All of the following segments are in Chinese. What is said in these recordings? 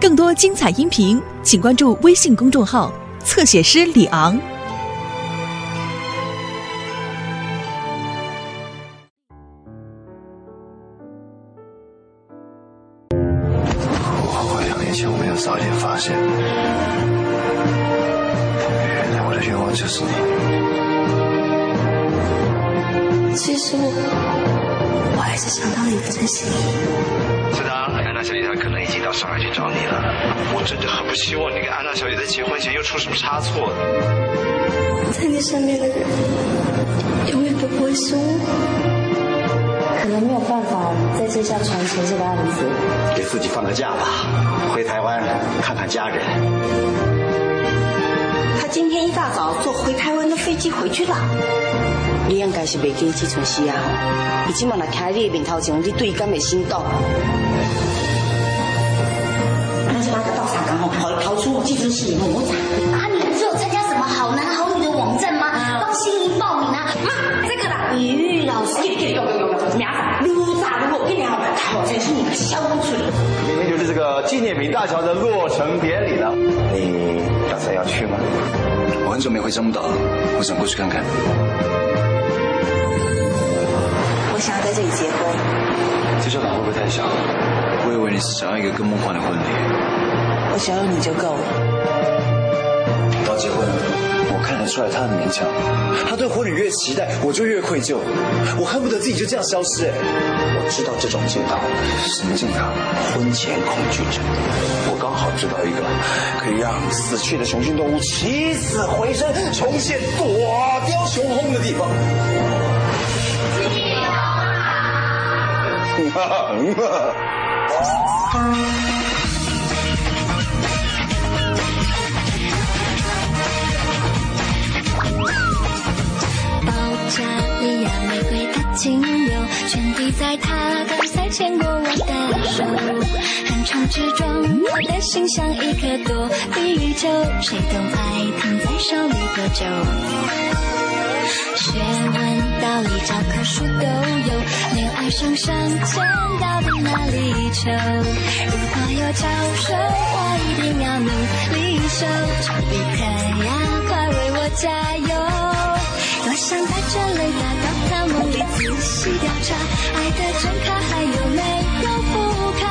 更多精彩音频，请关注微信公众号“侧写师李昂”。我后悔两年前我没有早点发现，原来我的愿望就是你。其实我，我还是想到了一份心上海去找你了。我真的很不希望你跟安娜小姐在结婚前又出什么差错。在你身边的人，永远都不会是我。可能没有办法再接下传承这个案子，给自己放个假吧，回台湾看看家人。他今天一大早坐回台湾的飞机回去了。你应该是袂记这出戏啊！伊即满来看你的面头前，你对伊敢会心动？逃出这出戏魔掌。啊，你不是有参加什么好男好女的网站吗？帮心仪报名啊！妈，这个啦，于老师，给给有有有有，名字撸炸撸，一年好像是你的小嘴。明天就是这个纪念品大桥的落成典礼了，你打算要去吗？我很久没回中岛，我想过去看看。我想要在这里结婚，这教堂会不会太小？我以为你是想要一个更梦幻的婚礼。我只要有你就够了。到结婚了，我看得出来他很勉强。他对婚礼越期待，我就越愧疚。我恨不得自己就这样消失。哎，我知道这种镜头，什么镜头？婚前恐惧症。我刚好知道一个可以让死去的雄性动物起死回生、重现躲雕雄风的地方。保 加利亚玫瑰的精油，全滴在他刚才牵过我的手，横冲直撞，我的心像一颗躲避球，谁都爱躺在手里多久。学问、道理、教科书都有，恋爱上上签到底哪里求？如果有教授，我一定要努力修。丘比特呀，快为我加油！多想带着雷达到他梦里仔细调查，爱的真卡还有没有副卡？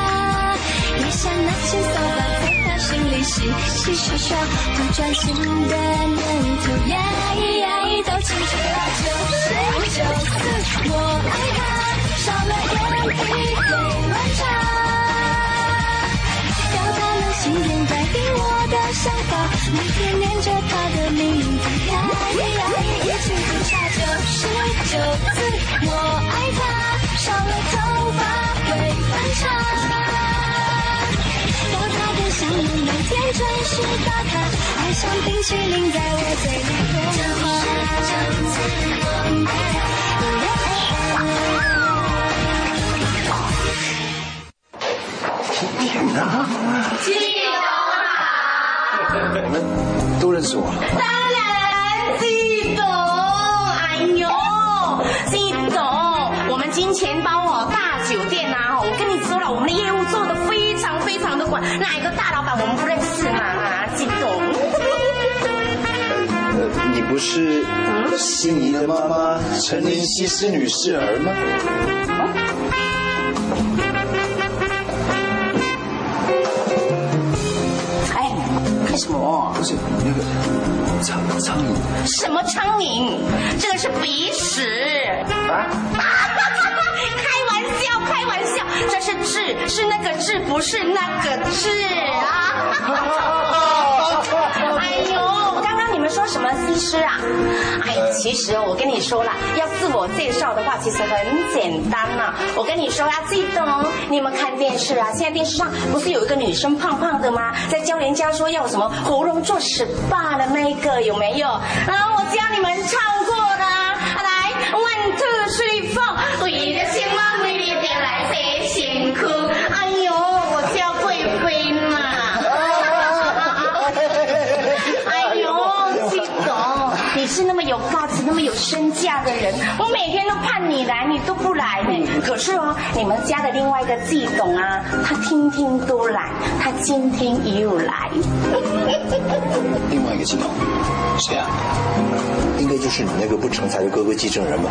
也想拿起扫把在他心里洗洗刷刷，不专心的念头呀呀，都清楚了九十九次，我爱他，少了点体会乱差。要他能信任改变我的想法，每天念着他的名字，呀呀，一起读下九十九次，我爱他，少了头发会分叉。要他的笑容每天准时打卡，爱像冰淇淋在我嘴里融化。天哪！记得啊！你们都认识我？当然记得，哎呦，记得，我们金钱包哦，大酒店呐、我跟你说了，我们的业务做的非常非常的广，哪一个大老板我们不认识嘛？啊，记得。呃，你不是心仪的妈妈陈林西施女士儿吗？什么？不是那个苍苍蝇。什么苍蝇？这个是鼻屎。啊？开玩笑，开玩笑，这是痣，是那个痣，不是那个痣啊！哎呦，你们说什么西施啊？哎，其实，我跟你说了，要自我介绍的话，其实很简单呐、我跟你说啊记得哦，你们看电视啊？现在电视上不是有一个女生胖胖的吗？在教人家说要什么喉咙做 SPA 的那个有没有？啊，我教你们唱过又，盼你来，你都不来呢。可是哦，你们家的另外一个季董啊，他天天都来，他今天也有来。另外一个季董，谁啊？应该就是你那个不成才的哥哥继承人吧？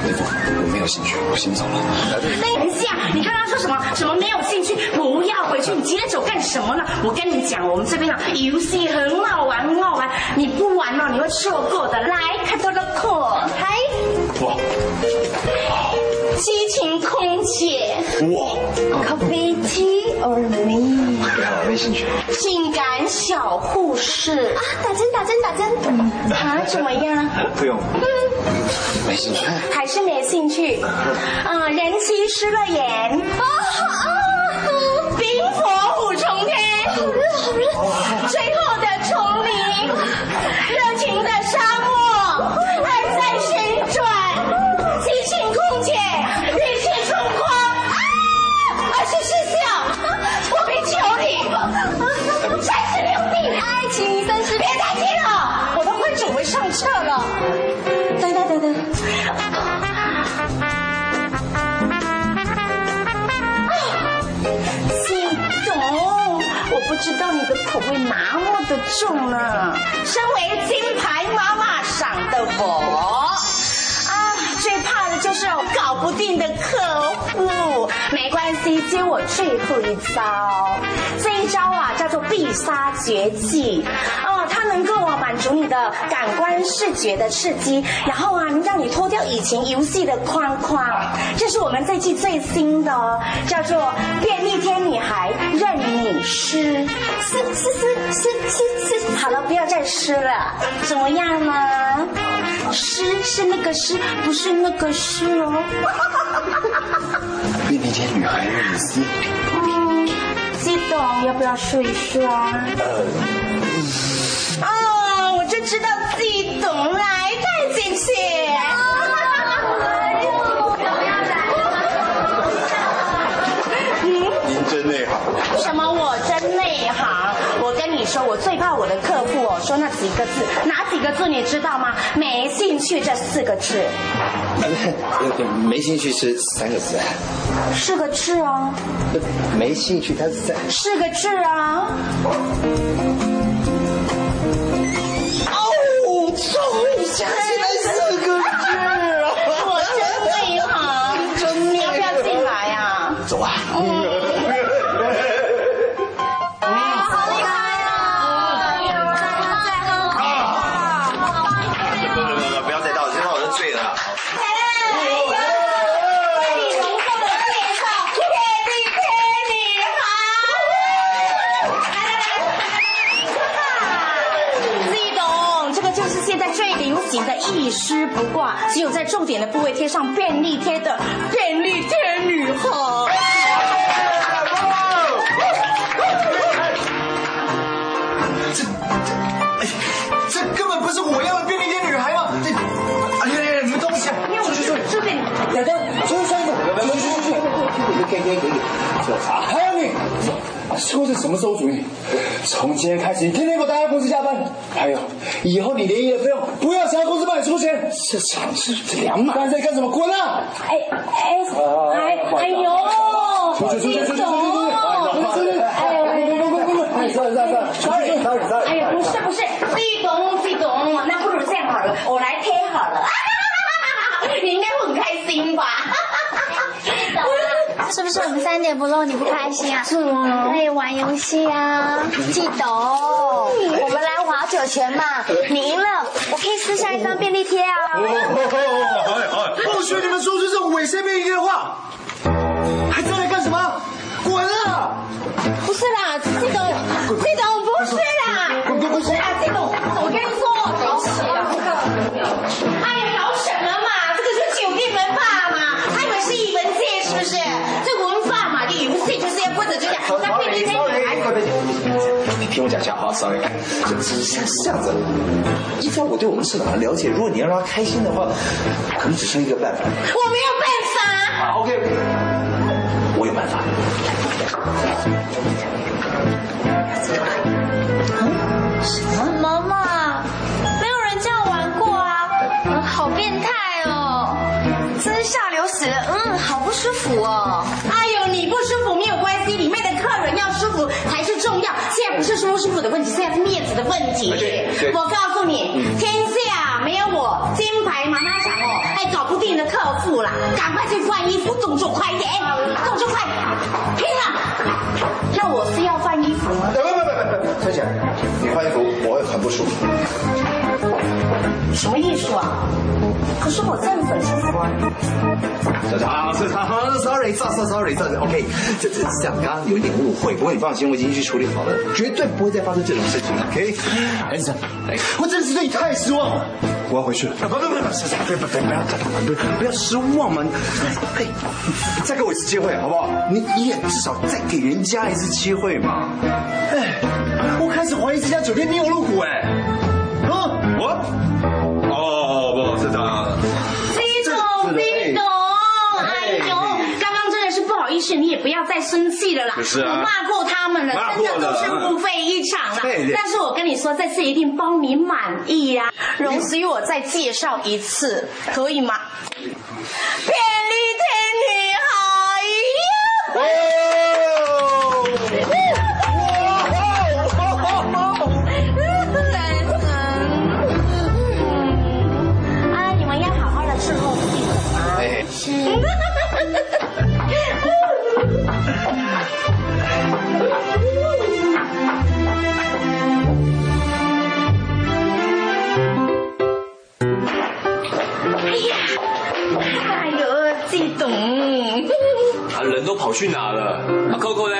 我没有兴趣，我先走了。等一下，你刚刚说什么？什么没有兴趣？不要回去，你今天走干什么呢？我跟你讲，我们这边啊游戏很好玩，很好玩，你不玩了，你会错过的。来，看到了课，嗨，哇激情空姐哇，，Coffee tea or me？没兴趣。性感小护士啊，打针打针打针！啊，怎么样？不用，没兴趣。还是没兴趣？嗯，人妻失了眼，啊啊！冰火五重天，最后的丛的重呢。身为金牌妈妈赏的我，啊，最怕的就是搞不定的客户。关系，接我最后一招。这一招啊，叫做必杀绝技。哦，它能够啊满足你的感官视觉的刺激，然后啊，让你脱掉以前游戏的框框。这是我们这季最新的，叫做便利贴女孩任你湿。是是是是是是，好了，不要再湿了，怎么样呢？湿是那个湿，不是那个湿哦。便利贴女孩任你撕。嗯，激动，要不要说一说啊？哦，我就知道激动来，带进去。我最怕我的客户哦，说那几个字，哪几个字你知道吗？没兴趣这四个字，没兴趣是三个字，四个字啊，没兴趣它是三。四个字啊。不挂，只有在重点的部位贴上便利贴的便利贴女孩。哎，这根本不是我要的便利贴女孩吗？这，哎呀呀，你们东西啊，出去出去！出去出去出去！还有你，说这什么馊主意？从今天开始，你天天给我待在公司加班。还有，以后你联谊的费用不要其他公司帮你出钱。这场是两码。干这干什么？滚啊！哎哎哎哎呦！出去出去出去出去出去！出去！哎滚滚滚滚滚！哎，算了算了算了，sorry sorry sorry。哎呀，不是不是，季董季董，那不如这样好了，我来贴好了。你应该会很开心吧？是不是我们三点不露你不开心啊？可以玩游戏啊，记得哦。我们来划九泉嘛，你赢了，我可以撕下一张便利贴啊。不许你们说出这种猥亵便利贴的话！还站来干什么？滚啊！不是啦，听我讲笑话 sorry 这是这样子。依照我对我们社长的了解如果你要让他开心的话可能只剩一个办法。我没有办法。ok 我有办法。什么？嘛没有人这样玩过啊。好变态哦。真是下流死了嗯好不舒服哦。是舒服的问题，现在是面子的问题。我告诉你，天下没有我金牌妈妈想哦，还搞不定的客户啦！赶快去换衣服，动作快一点，动作快，拼了！那我是要换衣服吗？不不不不不，小姐，你换衣服我会很不舒服。什么艺术啊？可是我这样子很舒服啊。啊，是他，sorry，sorry sorry sorry OK，这这这样，刚刚有一点误会，不过你放心，我已经去处理好了，绝对不会再发生这种事情了，OK？先生，我真的是对你太失望了，我要回去了。不不不不，先生，不不不，不要不要不要失望嘛，嘿，再给我一次机会好不好？你你也至少再给人家一次机会嘛。哎，我开始怀疑这家酒店没有入股哎。啊，我？真的是你也不要再生气了啦。是啊。我骂过他们了，真的都是不费一场啦。但是我跟你说，这次一定帮你满意呀、容许我再介绍一次，可以吗？便利天女孩呀。啊，跑去哪了？啊，Coco 呢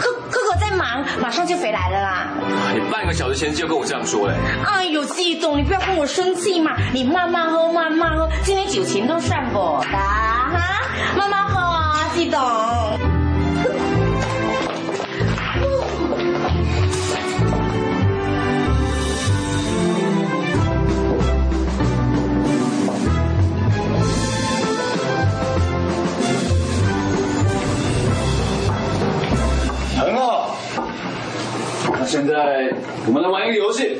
？Coco 在忙，马上就回来了啦。你半个小时前就跟我这样说嘞。哎呦，季总，你不要跟我生气嘛，你慢慢喝，慢慢喝，今天酒钱都算我的哈，慢慢喝啊，激动。现在我们来玩一个游戏。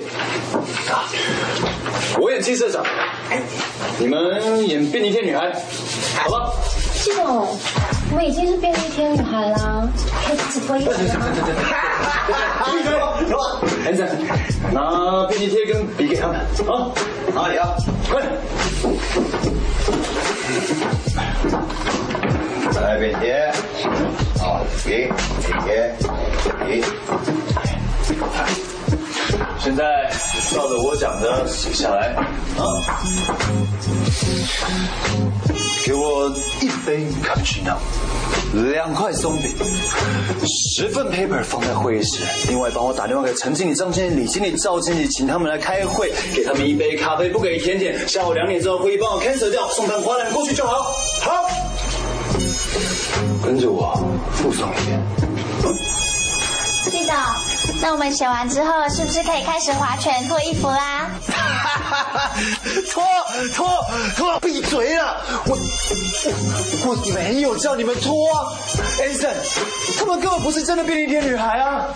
啊，我演金社长，你们演便利贴女孩，好吧？系统，我已经是便利贴女孩啦，可以自己脱衣服了吗？闭嘴！安生，拿便利贴跟笔给他们啊！哪里啊？快点！来便贴，好，笔，便贴，笔。现在照着我讲的写下来啊！给我一杯卡布奇诺，两块松饼，十份 paper 放在会议室。另外，帮我打电话给陈经理、张经理、李经理、赵经理，请他们来开会，给他们一杯咖啡，不给甜点。下午两点之后会议帮我 cancel 掉，送盘花篮过去就好。好，跟着我附送一遍。系统，那我们写完之后，是不是可以开始划拳脱衣服 啦？脱脱脱！闭嘴了！我我我没有叫你们脱啊 a n s o n 他们根本不是真的便利店女孩啊！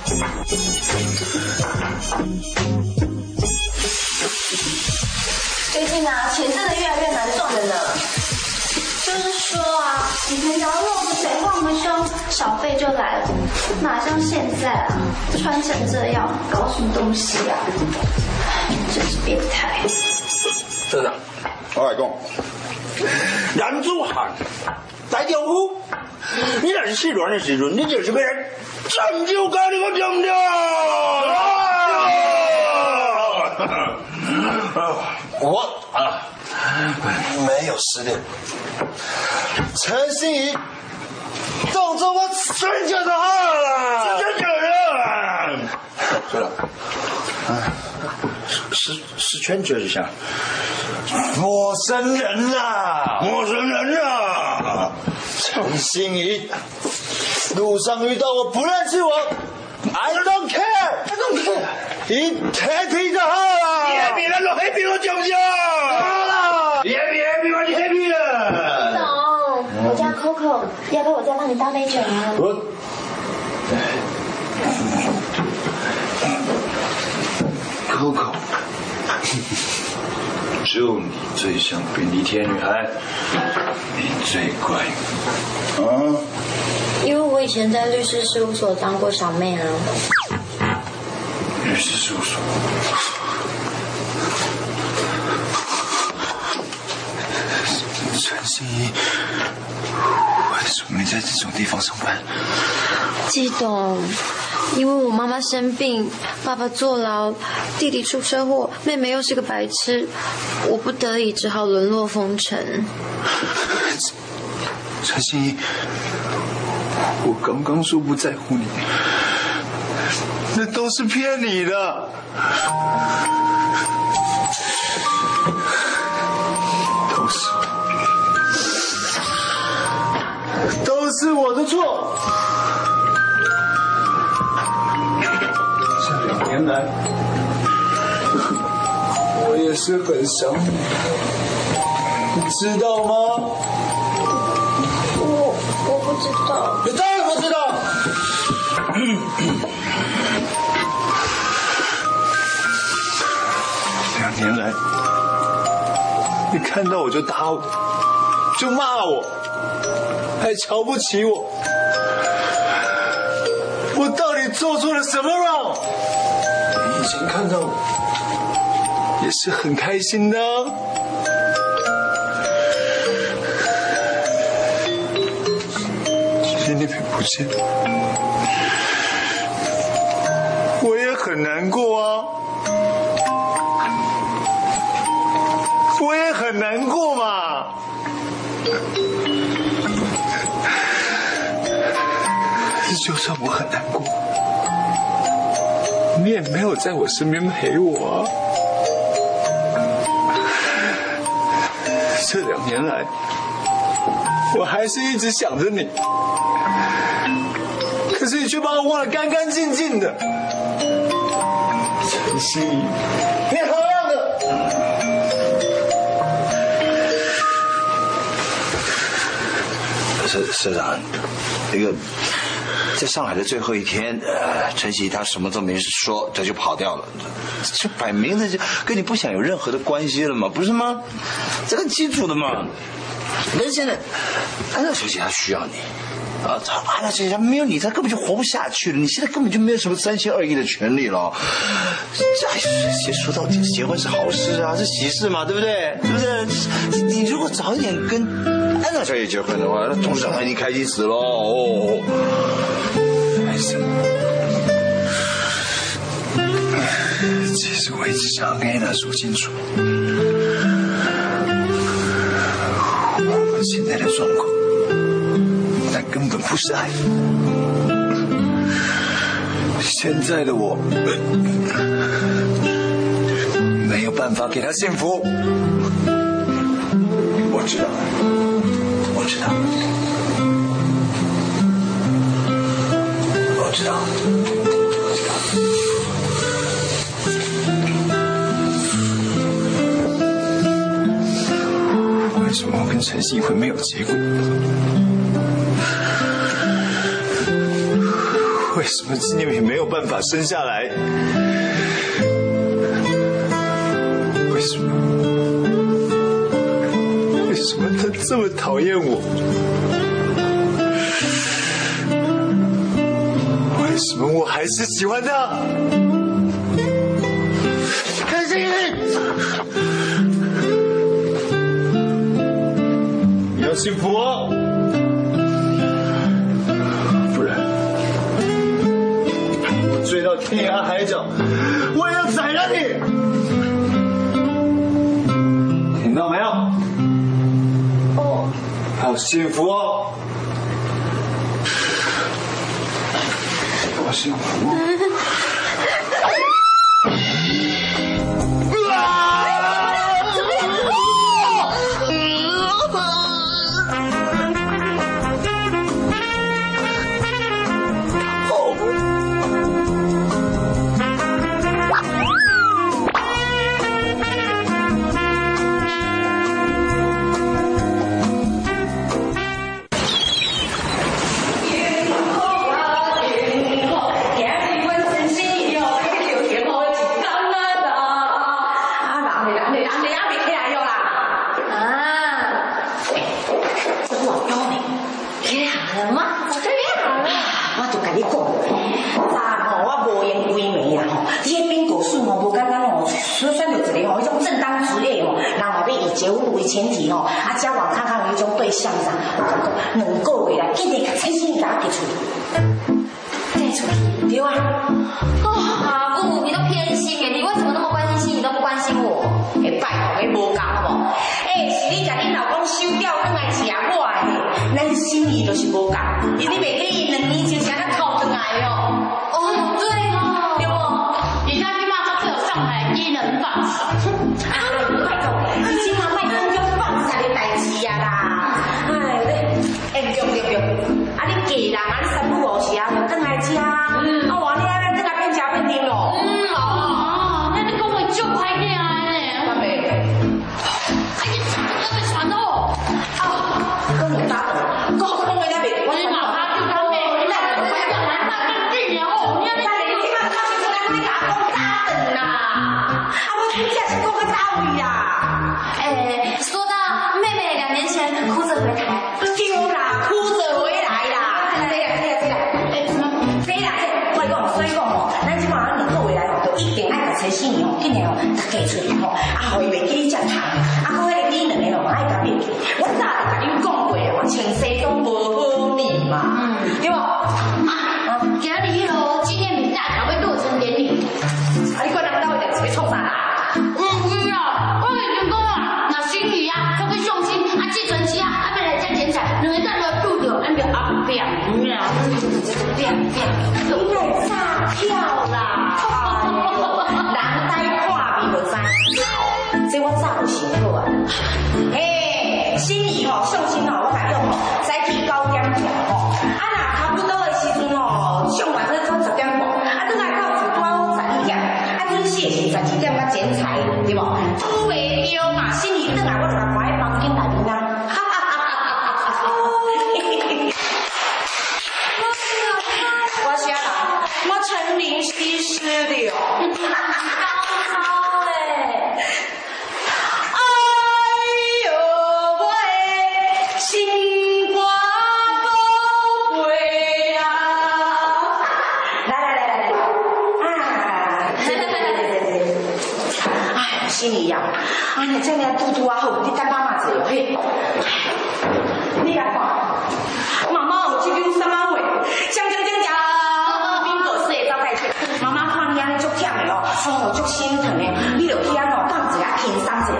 最近啊，钱真的越来越难赚了呢。就是说啊，以前只要露个嘴、晃个胸，小费就来了，哪像现在啊，穿成这样，搞什么东西啊？唉真是变态！真的，我来讲，男子汉大丈夫，你若是失恋的时候，你就是被人拯救家你我对不对？我啊，没有失恋。陈心怡，动作我真觉得好了。真的人，对了，十十圈觉一下，陌生人啊，陌生人啊！陈心怡，路上遇到我不认识我，I don't care，I don't care，你 happy 就好了。你 happy 咱就 happy 了，对不对？你 happy happy 我就 happy 了。董，要不要我再帮你倒杯酒啊？我 Coco，祝你最像便利贴女孩，你最乖。啊，因为我以前在律师事务所当过小妹啊。律师事务所。陈心怡，为什么你在这种地方上班？季董，因为我妈妈生病，爸爸坐牢，弟弟出车祸，妹妹又是个白痴，我不得已只好沦落风尘。陈心怡，我刚刚说不在乎你，那都是骗你的，都是都是我的错。这两年来，我也是很想你，你知道吗？我我不知道。你当然不知道。两年来，你看到我就打我，就骂我，还瞧不起我。我到底做错了什么了？你以前看到我也是很开心的啊。今天那边不见，我也很难过啊，我也很难过嘛。就算我很难过，你也没有在我身边陪我。这两年来，我还是一直想着你，可是你却把我忘得干干净净的。陈心怡，你何样的？社社长，那个在上海的最后一天，呃，陈曦他什么都没说，他就跑掉了，这摆明的就跟你不想有任何的关系了嘛，不是吗？这个基础的嘛。但是现在安娜小姐她需要你。啊，她安娜小姐她没有你，她根本就活不下去了。你现在根本就没有什么三心二意的权利了。这结说到底，结婚是好事啊，是喜事嘛，对不对？对不对？你如果早一点跟安娜小姐结婚的话，那董事长已经开心死了哦。其实我一直想要跟安娜说清楚，我们现在的状况。那根本不是爱。现在的我没有办法给她幸福。我知道，我知道，为什么我跟陈曦会没有结果？为什么纪念品没有办法生下来？为什么？为什么他这么讨厌我？什么我还是喜欢他？开心！你要幸福哦！追到天涯海角，我也要宰了你！听到没有？哦，要幸福哦！要幸福。上海给人放生。啊，快走！你今晚卖公交放啥个代志啊啦？哎，你哎，对对对，啊，你嫁人啊，你三不五时啊，就等来吃。嗯，啊，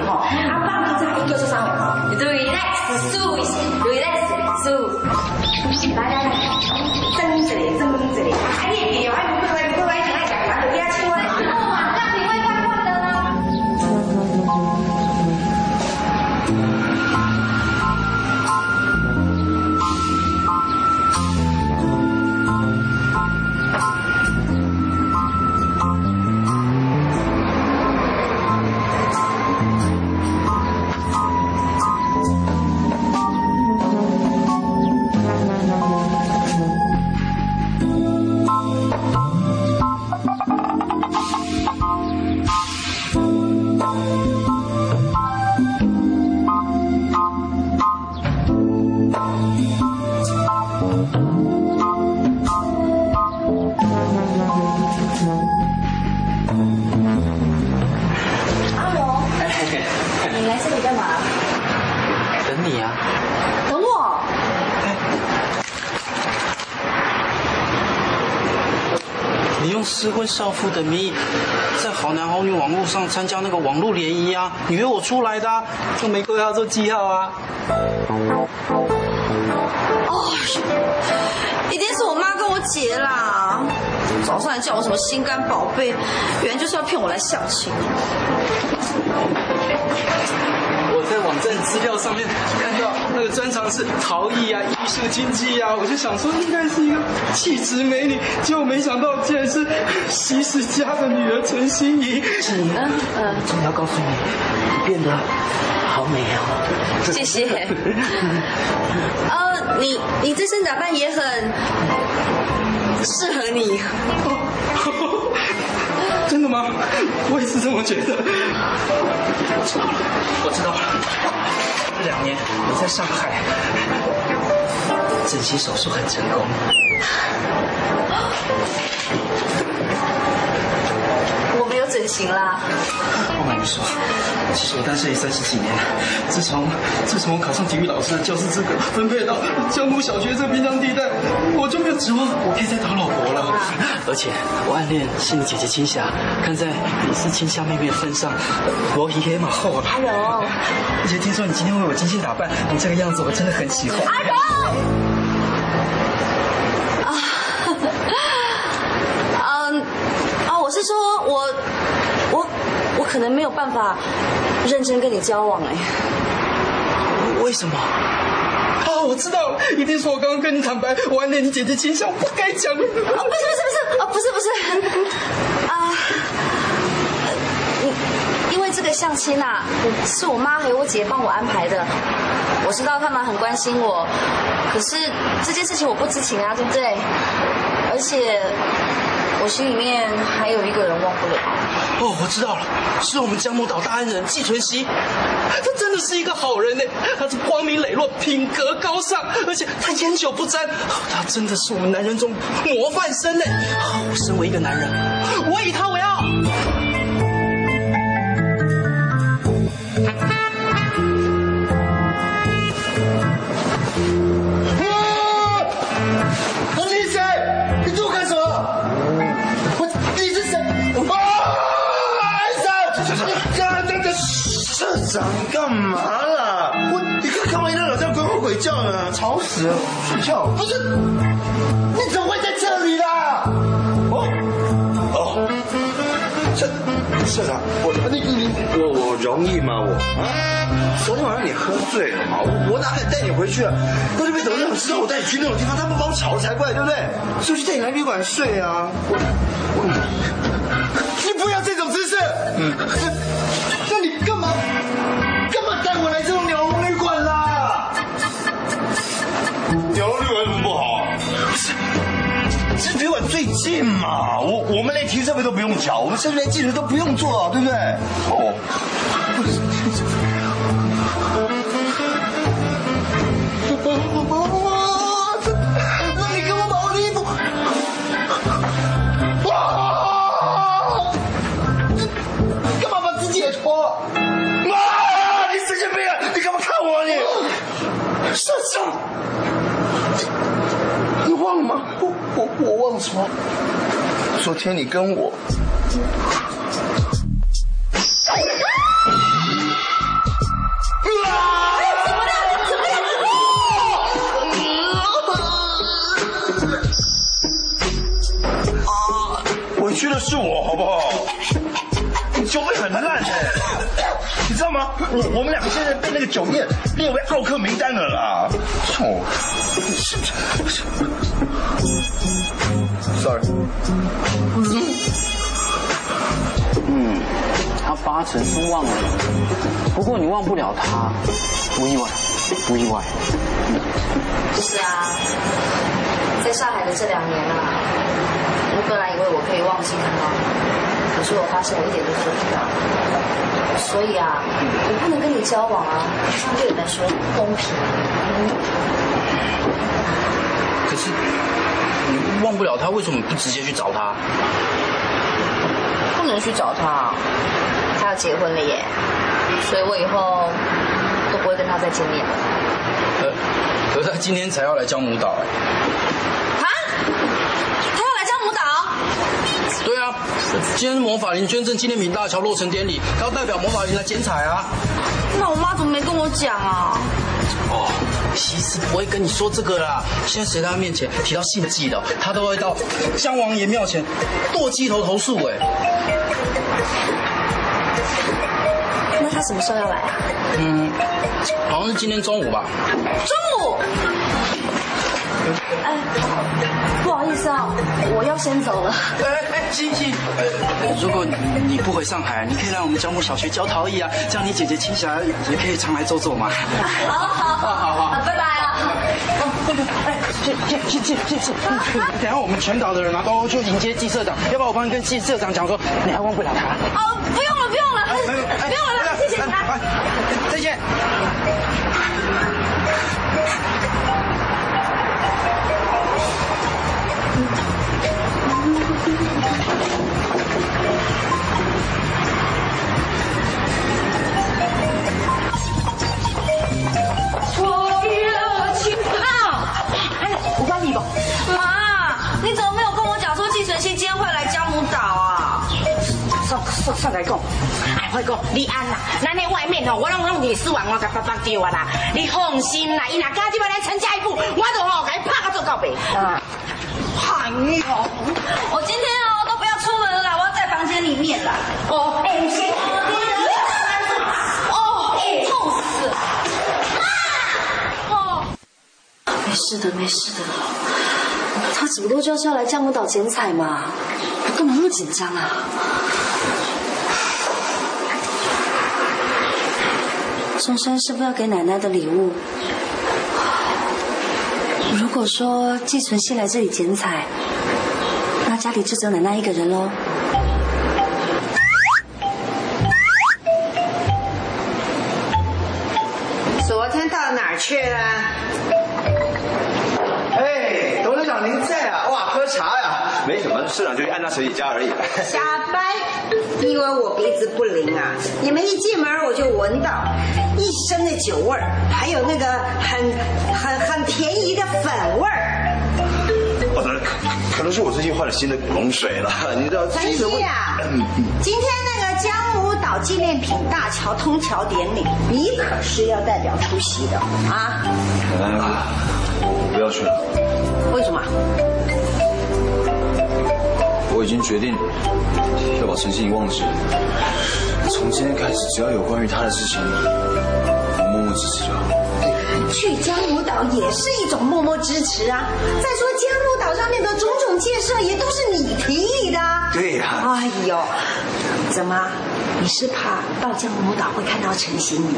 吼，阿爸你在研究做啥物？你做 relax，slow 一些，relax，slow。来来来，蹲着蹲。的命，在好男好女网络上参加那个网络联谊啊，你约我出来的啊，做玫瑰啊，做记号啊。哦，一定是我妈跟我姐啦。早上还叫我什么心肝宝贝，原来就是要骗我来相亲。我在网站资料上面看到。他的专长是陶艺啊，艺术经济啊，我就想说应该是一个气质美女，结果没想到竟然是西施家的女儿陈心怡。陈怡，嗯，我要告诉你，你变得好美哦。谢谢。哦，你你这身打扮也很适合你。真的吗？我也是这么觉得。我错了，我知道了。这两年我在上海。整形手术很成功。没有整形啦。不瞒你说，其实我单身也三十几年了。自从自从我考上体育老师的教师资格，分配到江湖小学这滨江地带，我就没有指望我可以再讨老婆了。而且我暗恋是你姐姐青霞，看在你是青霞妹妹的份上，我以黑马后了。阿荣，而且听说你今天为我精心打扮，你这个样子我真的很喜欢。阿荣，啊，嗯，啊，我是说我我我可能没有办法认真跟你交往哎。为什么？啊，我知道了，一定是我刚刚跟你坦白，我暗恋你姐姐倾向，我不该讲。啊，不是不是不是，啊，不是不是，啊，因因为这个相亲啊，是我妈还有我姐帮我安排的。我知道他们很关心我，可是这件事情我不知情啊，对不对？而且我心里面还有一个人忘不了。哦，我知道了，是我们江母岛大恩人季存希，他真的是一个好人呢，他是光明磊落，品格高尚，而且他烟酒不沾，他真的是我们男人中模范生呢。我身为一个男人，我以他为傲。长你干嘛啦？我你干嘛一天晚上鬼吼鬼叫呢？吵死了，睡觉。不是，你怎么会在这里啦？哦哦，社社长，我你你我我容易吗？我啊，昨天晚上你喝醉了嘛？我我哪敢带你回去啊？要是被董事长知道我带你去那种地方，他们把我吵了才怪，对不对？所以就带你来旅馆睡啊。我我你不要这种姿势。嗯，这离我最近嘛，我我们连停车费都不用缴，我们甚至连记者都不用做，对不对？哦，不是昨天你跟我。委屈的是我，好不好？你酒味很烂哎，你知道吗？我我们两个现在被那个酒店列为奥克名单了啦。哦，sorry。嗯，他八成是忘了你，不过你忘不了他，不意外，不意外。就是啊，在上海的这两年啊，我本来以为我可以忘记他，可是我发现我一点都做不到。所以啊，我不能跟你交往啊，这样对你来说不公平。可是你忘不了他，为什么不直接去找他？不能去找他，他要结婚了耶，所以我以后都不会跟他再见面了。呃，可是他今天才要来江母岛哎。啊？他要来江母岛？对啊，今天是魔法林捐赠纪念品大桥落成典礼，他要代表魔法林来剪彩啊。那我妈怎么没跟我讲啊？哦，其实不会跟你说这个啦。现在谁在他面前提到姓纪的，他都会到姜王爷庙前剁鸡头投诉哎。那他什么时候要来啊？嗯，好像是今天中午吧。中午。哎，意思啊，我要先走了。哎哎，欣欣，如果你不回上海，你可以来我们江母小学教陶艺啊，这样你姐姐青霞也可以常来走走嘛。好好好，好好，拜拜啊。哎，谢谢谢谢谢谢。等下我们全岛的人啊都去迎接季社长，要不然我帮你跟季社长讲说，你还忘不了他。哦，不用了不用了，不用了，谢谢我要去啊！哎，我帮你吧。妈，你怎么没有跟我讲说季承曦今天会来江母岛啊？算算算来讲，哎，我讲，你安啦，咱在外面哦，我拢拢你士完，我给爸爸掉啊啦。你放心啦，伊若敢这么来参加一步，我就好给他拍个做告白。哎呦，我今天哦都不要出门了啦，我要在房间里面啦。哦，哎，先，哦，哎，痛死了！哦，没事的，没事的。他只不过就是要来江母岛剪彩嘛，干嘛那么紧张啊？中山是不是要给奶奶的礼物？如果说季存希来这里剪彩，那家里就只有奶奶一个人喽。昨天到哪儿去了？市长就去安娜小姐家而已。瞎掰！你以为我鼻子不灵啊？你们一进门我就闻到一身的酒味儿，还有那个很很很便宜的粉味儿。哦，当然，可能是我最近换了新的古龙水了。你知道，陈曦啊，今天那个江母岛纪念品大桥通桥典礼，你可是要代表出席的啊！我不要去了。为什么？我已经决定要把陈心怡忘记了。从今天开始，只要有关于她的事情，我默默支持就好。去江母岛也是一种默默支持啊！再说江母岛上面的种种建设也都是你提议的啊。对呀哎呦，怎么？你是怕到江母岛会看到陈心怡，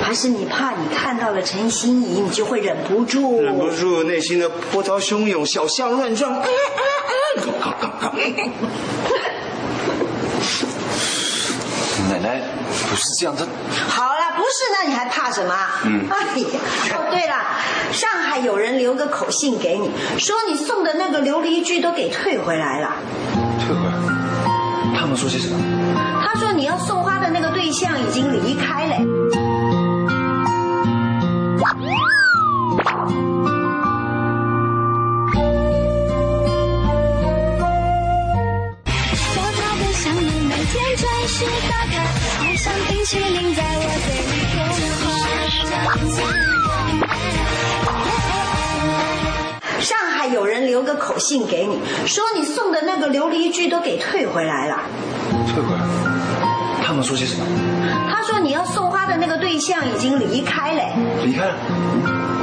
还是你怕你看到了陈心怡，你就会忍不住？忍不住内心的波涛汹涌，小象乱撞。嗯嗯嗯 奶奶不是这样的，好了，不是那你还怕什么？嗯哎呀，哦对了，上海有人留个口信给你，说你送的那个琉璃具都给退回来了。退回来。他们说些什么？他说你要送花的那个对象已经离开了。有人留个口信给你，说你送的那个琉璃具都给退回来了。退回来。他们说些什么？他说你要送花的那个对象已经离开了。离开了。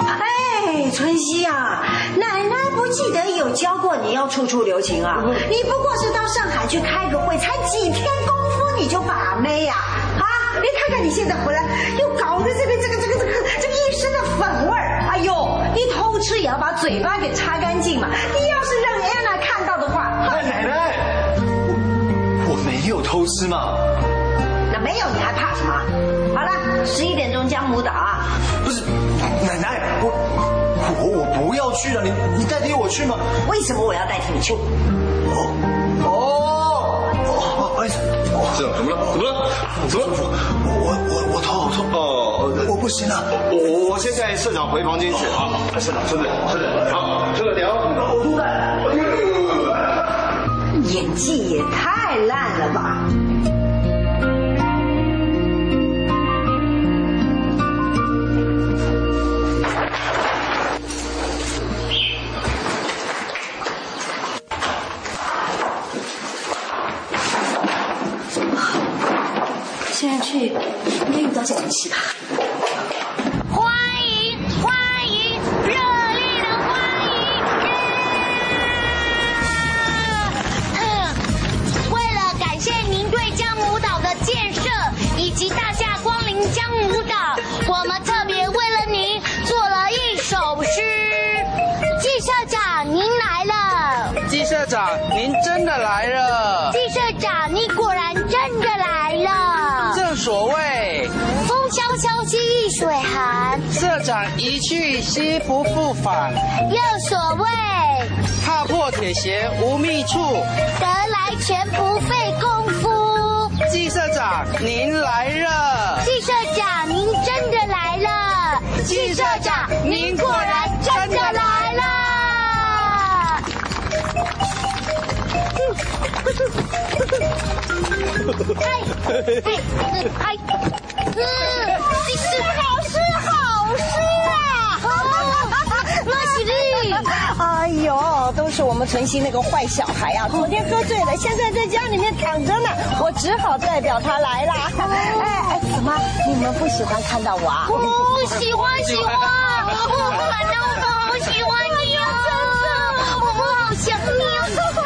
哎，春熙啊，奶奶不记得有教过你要处处留情啊？你不过是到上海去开个会，才几天功夫你就把妹呀、啊？你看看你现在回来，又搞得这个这个这个这个这个一身的粉味儿，哎呦，你偷吃也要把嘴巴给擦干净嘛！你要是让安娜看到的话，哎，奶奶，我我没有偷吃嘛。那没有你还怕什么？好了，十一点钟江母岛啊。不是，奶奶，我我我不要去了，你你代替我去吗？为什么我要代替你去？哦哦哦，不好意思，这怎么了？怎么了？怎么了？我我我头好痛哦，我不行了，我我我先带社长回房间去啊！社长，村子，村子，好，这个聊。呕吐感。演技也太烂了吧！现在去应该遇到这种戏吧？长一去兮不复返，又所谓踏破铁鞋无觅处。得来全不费功夫。季社长，您来了！季社长，您真的来了！季社长，您果然真的来了！太 哎，嗯，这是 哎呦，都是我们存心那个坏小孩啊！昨天喝醉了，现在在家里面躺着呢，我只好代表他来啦。哎哎，怎么你们不喜欢看到我啊？不，喜欢喜欢，我看到我好喜欢你啊！我好想你啊！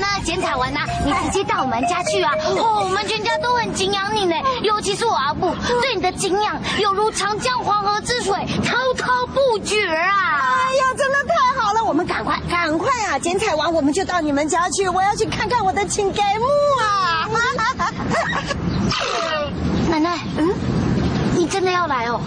呢，剪彩完呢，你直接到我们家去啊！哦，我们全家都很敬仰你呢，尤其是我阿布，对你的敬仰有如长江黄河之水，滔滔不绝啊！哎呀，真的太好了！我们赶快赶快啊！剪彩完我们就到你们家去，我要去看看我的亲家母啊！奶奶，嗯，你真的要来哦？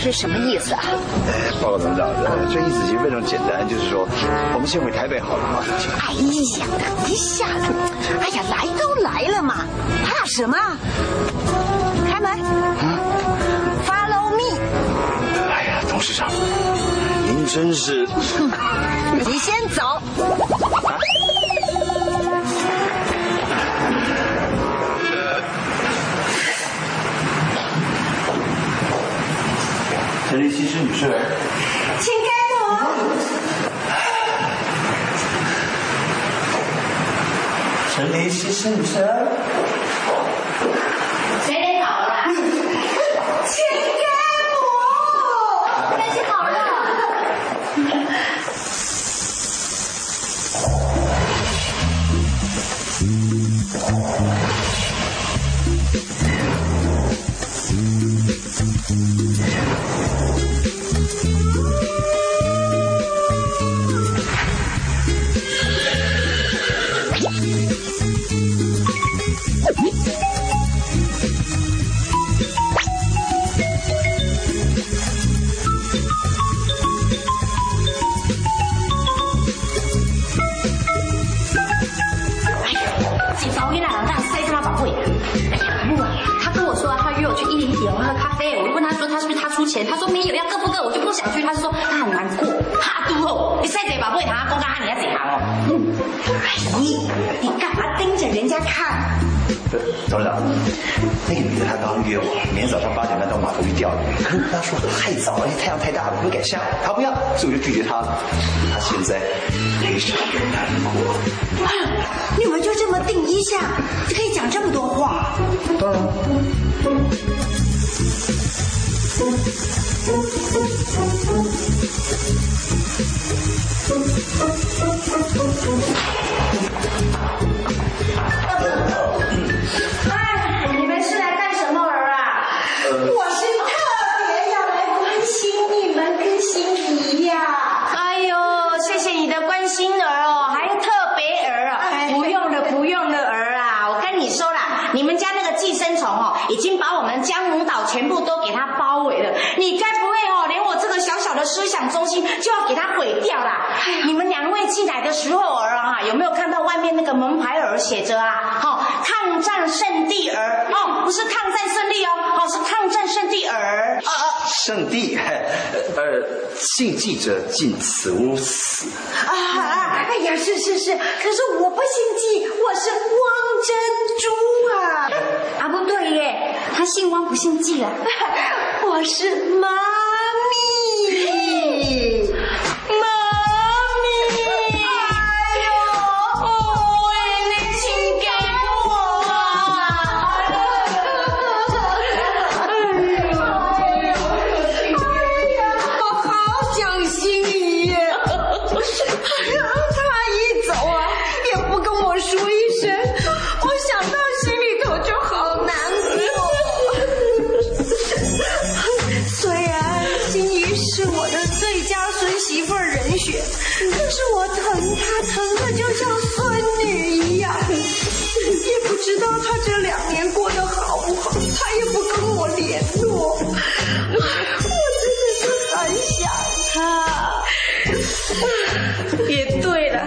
是什么意思啊？哎，报告董事长，呃这意思其实非常简单，就是说我们先回台北好了嘛。哎呀，等一下子，哎呀，来都来了嘛，怕什么？开门，Follow me。哎呀，董事长，您真是 你先走。陈是。请开我。陈立西施女付各，我就不想去，他就说他很难过，他嘟哦，你塞这宝贝，他公干你要怎样哦？嗯，哎，你你干嘛盯着人家看？董事长，那个女的她刚刚约我，明天早上八点半到码头去钓鱼。可是她说太早了，太阳太大了，会改下午。她不要，所以我就拒绝她了。她现在非常的难过。你们就这么定一下，就可以讲这么多话？当然。哎，已经把我们江龙岛全部都给它包围了。你该不会哦，连我这个小小的思想中心就要给它毁掉啦？你们两位进来的时候儿啊，有没有看到外面那个门牌儿写着啊？哦、抗战圣地儿哦，不是抗战胜利哦，哦是抗战圣地儿。啊啊圣地，呃，禁忌者进此屋死。啊！哎呀，是是是，可是我不姓季，我是汪珍珠啊。啊，不对耶，他姓汪不姓季啊。我是妈两年过得好不好？他也不跟我联络，我真的是很想他。也对了，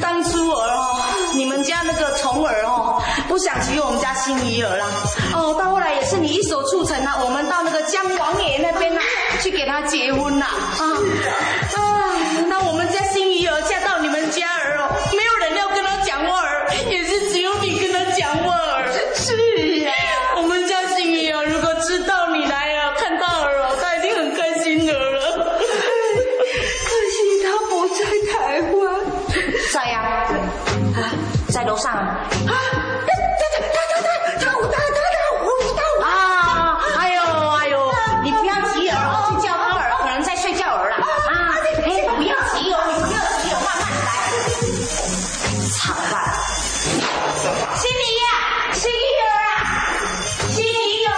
当初儿哦，你们家那个虫儿哦，不想娶我们家新仪儿啦，哦，到后来也是你一手促成的，我们到那个姜王爷那边呢，去给他结婚了啊。新妮呀，新妮儿，新妮儿，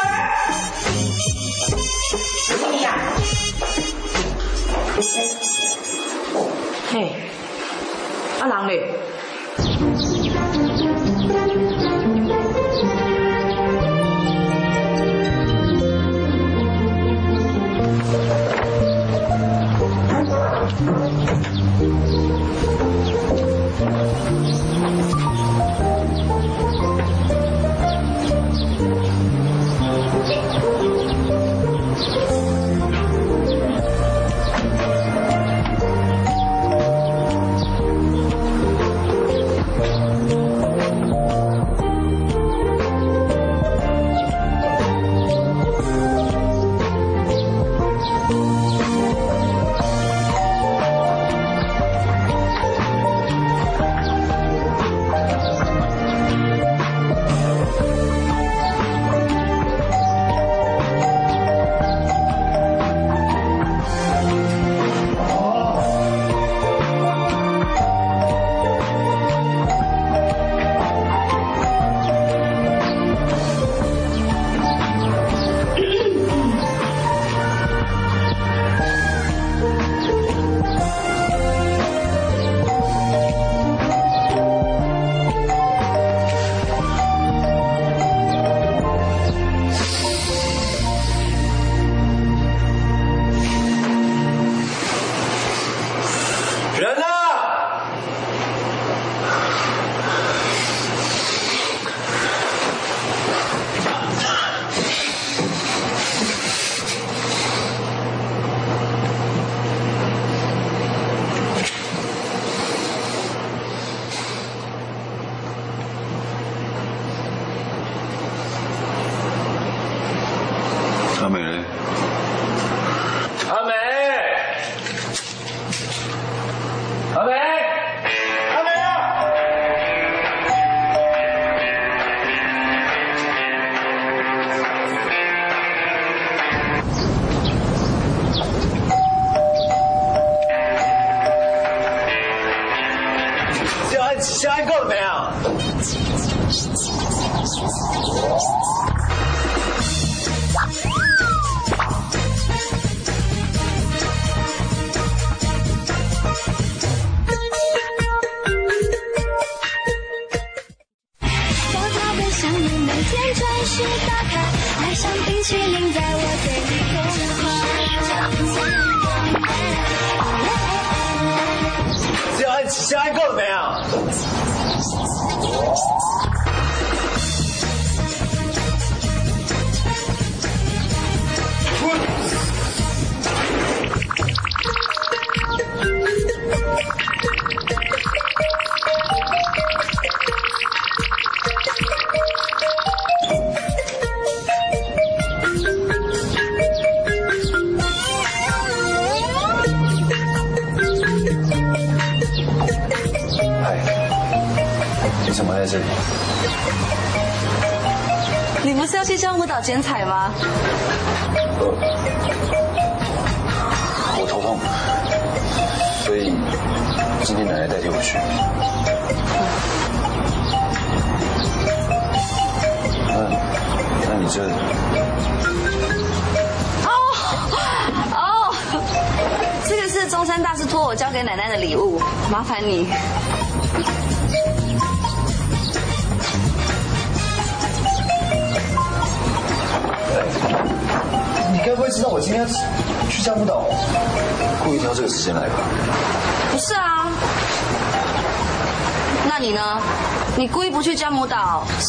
新妮呀。嘿，阿郎嘞。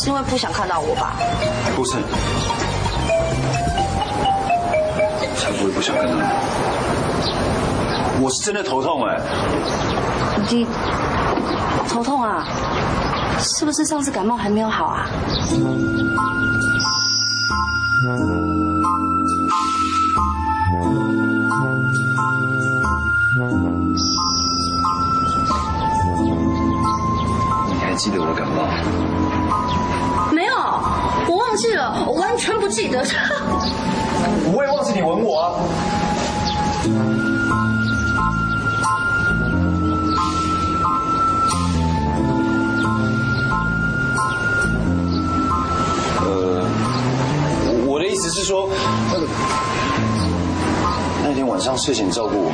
是因为不想看到我吧？不是，才不会不想看到你。我是真的头痛哎，你头痛啊？是不是上次感冒还没有好啊？睡前照顾我，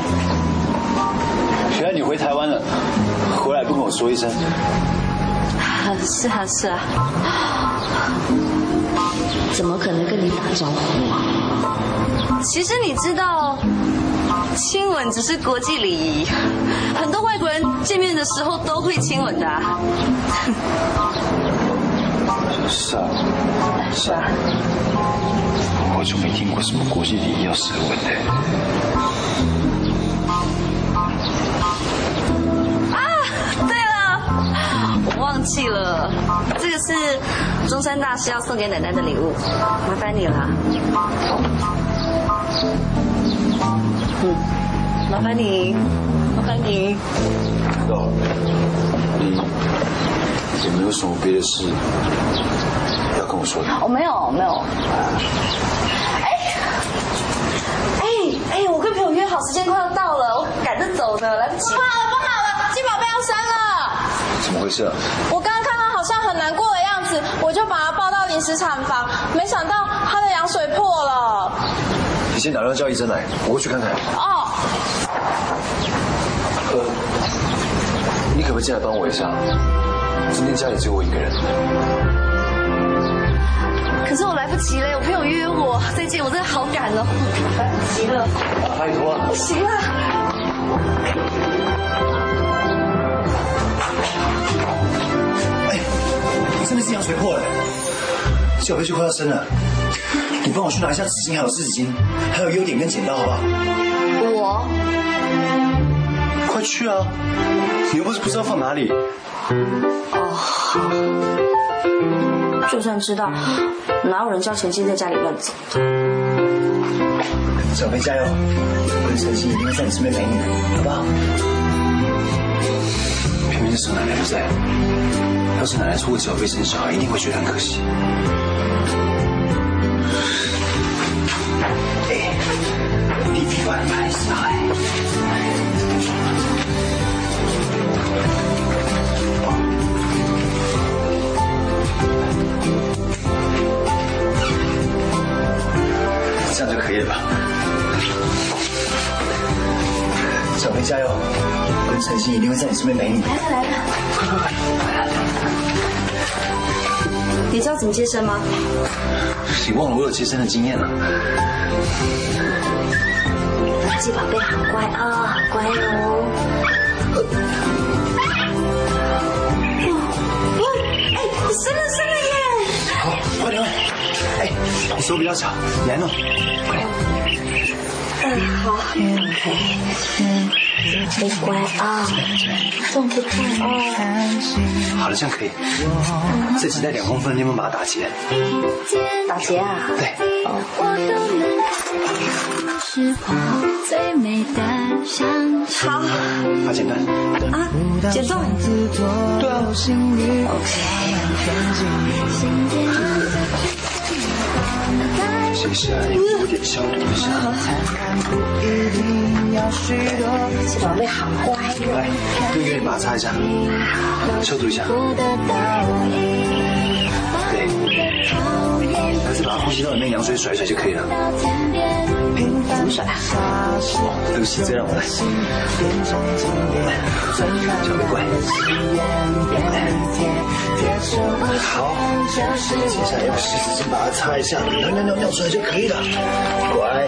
原来你回台湾了，回来不跟我说一声，是啊是啊，怎么可能跟你打招呼啊？其实你知道，亲吻只是国际礼仪，很多外国人见面的时候都会亲吻的、啊。是啊，是啊，我就没听过什么国际礼仪要舌吻的。啊，对了，我忘记了，这个是中山大师要送给奶奶的礼物，麻烦你了。嗯，麻烦你，麻烦你。知道了，你有没有什么别的事要跟我说的？哦，没有没有。哎，哎哎，我跟朋友约好时间快要到了，我赶着走呢，来不及。不好了不好了，金宝贝要生了！怎么回事啊？我刚刚看他好像很难过的样子，我就把他抱到临时产房，没想到他的羊水破了。你先打电话叫医生来，我过去看看。哦，呃，你可不可以进来帮我一下？今天家里只有我一个人。可是我来不及了，我朋友约我，再见，我真的好赶哦，来不及了，拜托了。不行啊。哎，你真的是羊水破了，小贝就快要生了，你帮我去拿一下纸巾，还有湿纸巾，还有优点跟剪刀，好不好？我快去啊！你又不是不知道放哪里。哦好，就算知道，哪有人交钱进在家里乱走？小贝加油，我跟陈曦一定会在你身边陪你的，好不好？偏偏是奶奶不在，要是奶奶错过小贝生小孩，一定会觉得很可惜。哎，弟弟玩拍赛。这样就可以了吧？小贝加油，我跟陈曦一定会在你身边陪你。来了来了，你知道怎么接生吗？你忘了我有接生的经验了？鸡宝贝好乖啊、好乖哦。哎，你生了生了！哎，你手比较小，你来弄。嗯，好。别乖啊，动不动哦。好了，这样可以。这脐带两公分，你有没有把它打结？打结啊？对。好。把剪断。啊，剪断。对啊。OK。接下来有点消毒一下。宝贝好乖。来，用给你把它擦一下，消毒一下。对，还是把呼吸道里面羊水甩一甩就可以了。怎么甩啊？对不起，再让我来。小贝乖。好，接下来用湿纸巾把它擦一下，尿尿尿尿出来就可以了。乖。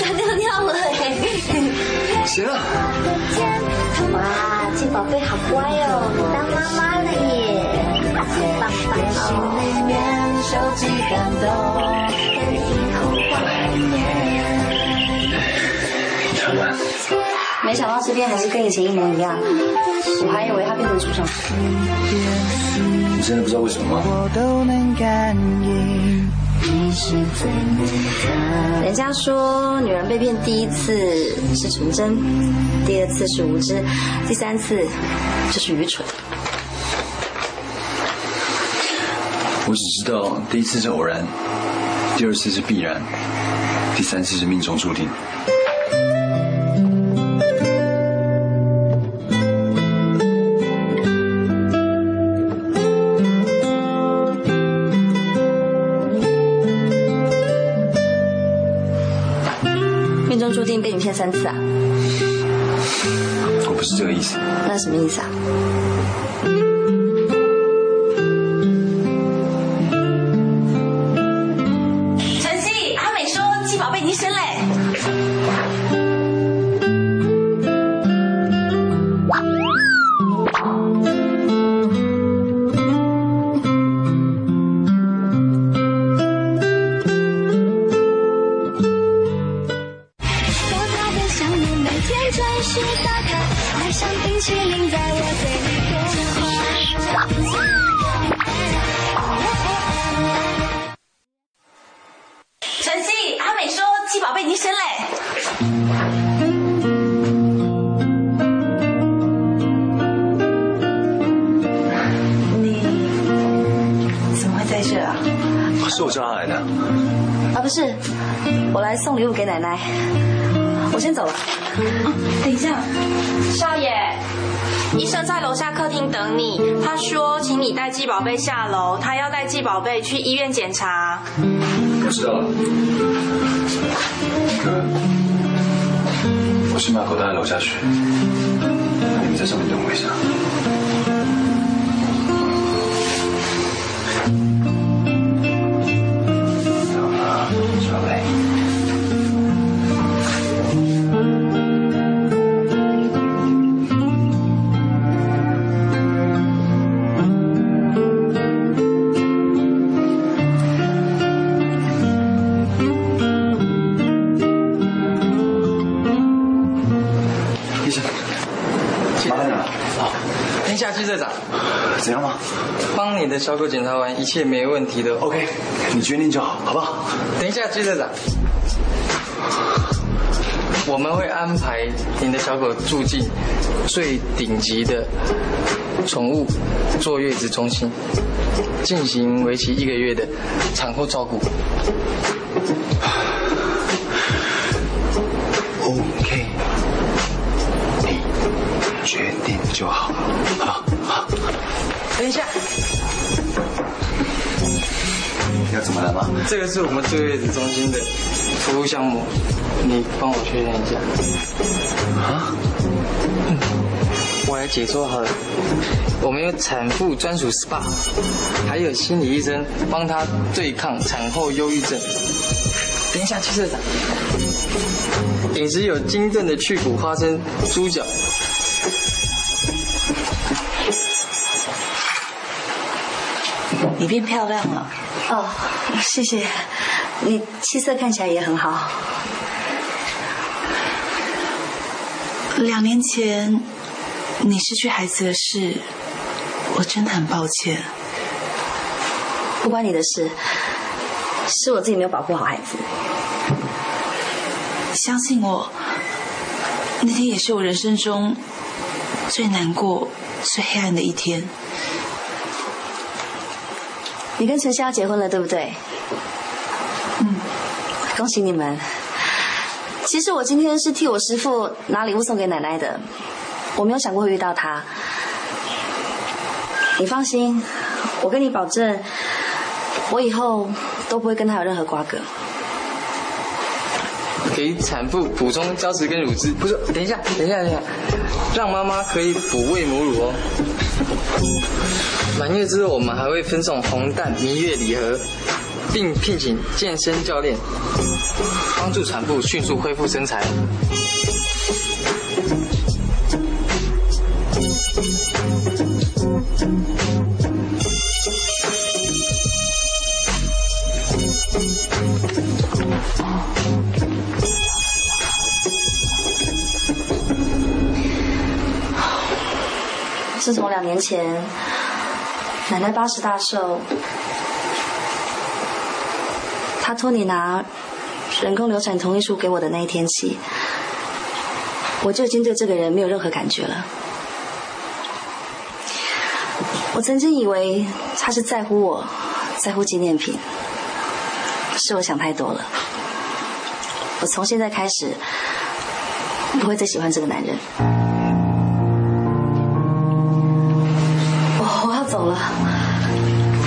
他尿尿了哎。行了。鸡宝贝好乖哦，没想到这边还是跟以前一模一样，我还以为他变成主场。你真的不知道为什么吗？人家说女人被骗第一次是纯真，第二次是无知，第三次就是愚蠢。我只知道第一次是偶然，第二次是必然，第三次是命中注定。被你骗三次啊！我不是这个意思。那什么意思啊？宝贝下楼，他要带季宝贝去医院检查。我知道了。哥，我先把狗带楼下去，那你们在上面等我一下。帮你的小狗检查完，一切没问题的。OK，你决定就好，好不好？等一下，季社长，我们会安排您的小狗住进最顶级的宠物坐月子中心，进行为期一个月的产后照顾。这个是我们坐月子中心的服务项目，你帮我确认一下。啊？我来解说好了，我们有产妇专属 SPA，还有心理医生帮她对抗产后忧郁症。等一下，去社长，饮食有精正的去骨花生、猪脚。你变漂亮了。哦，谢谢。你气色看起来也很好。两年前你失去孩子的事，我真的很抱歉。不关你的事，是我自己没有保护好孩子。相信我，那天也是我人生中最难过、最黑暗的一天。你跟陈曦要结婚了，对不对？嗯，恭喜你们。其实我今天是替我师父拿礼物送给奶奶的，我没有想过会遇到他。你放心，我跟你保证，我以后都不会跟他有任何瓜葛。给产妇补充胶质跟乳汁，不是？等一下，等一下，等一下，让妈妈可以哺喂母乳哦。满月之后我们还会分送红蛋明月礼盒并聘请健身教练帮助产妇迅速恢复身材。自从两年前奶奶八十大寿，她托你拿人工流产同意书给我的那一天起，我就已经对这个人没有任何感觉了。我曾经以为他是在乎我，在乎纪念品，是我想太多了。我从现在开始不会再喜欢这个男人。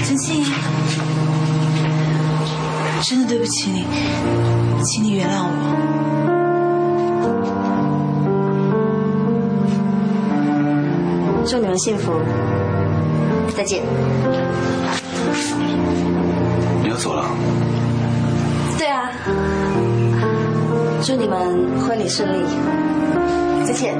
陈庆，真的对不起你，请你原谅我。祝你们幸福，再见。你要走了？对啊，祝你们婚礼顺利，再见。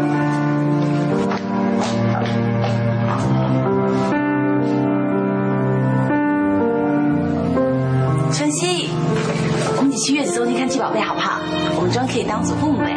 宝贝好不好？我们终于可以当祖父母哎。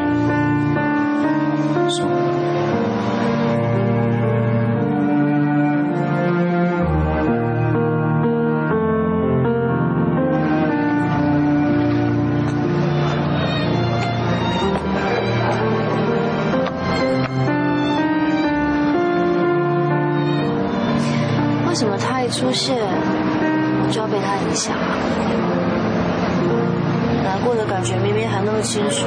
为什么他一出现，我就要被他影响啊？过的感觉明明还那么清楚，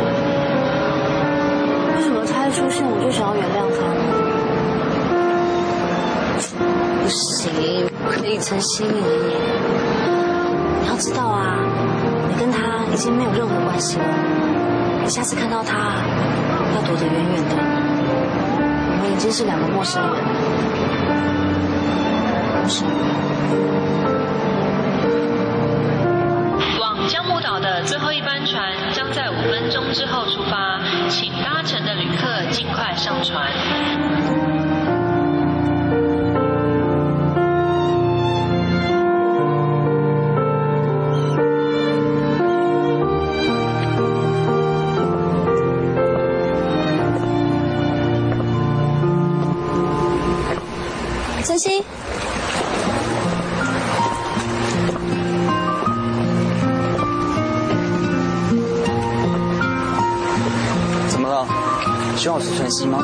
为什么他一出现，我就想要原谅他呢？不行，不可以陈心怡。你要知道啊，你跟他已经没有任何关系了。你下次看到他，要躲得远远的。我们已经是两个陌生人。往是吗？